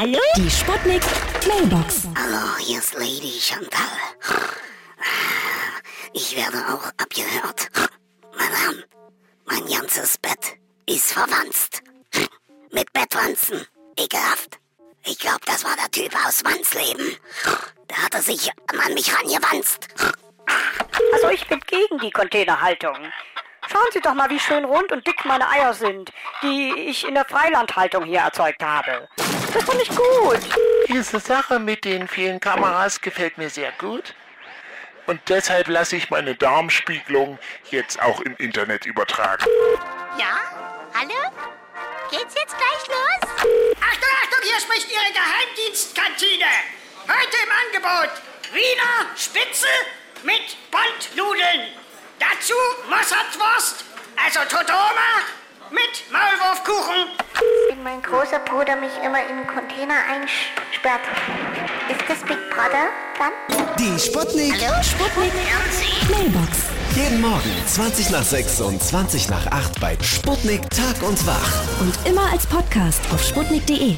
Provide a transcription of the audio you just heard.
Hallo? Die Sputnik Mailbox. Hallo, hier ist Lady Chantal. Ich werde auch abgehört. Meine Herren, mein ganzes Bett ist verwanzt. Mit Bettwanzen. Ekelhaft. Ich glaube, das war der Typ aus Wanzleben. Der hatte sich an mich rangewanzt. Also ich bin gegen die Containerhaltung. Schauen Sie doch mal, wie schön rund und dick meine Eier sind, die ich in der Freilandhaltung hier erzeugt habe. Das fand ich gut. Diese Sache mit den vielen Kameras gefällt mir sehr gut. Und deshalb lasse ich meine Darmspiegelung jetzt auch im Internet übertragen. Ja? Hallo? Geht's jetzt gleich los? Achtung, Achtung, hier spricht Ihre Geheimdienstkantine. Heute im Angebot Wiener Spitze mit Bondnudeln. Dazu Mossadwurst, also Totoma mit Maulwurfkuchen. Wenn mein großer Bruder mich immer in einen Container einsperrt, ist das Big Brother dann? Die Sputnik. Sputnik Mailbox. Jeden Morgen 20 nach 6 und 20 nach 8 bei Sputnik Tag und Wach. Und immer als Podcast auf sputnik.de.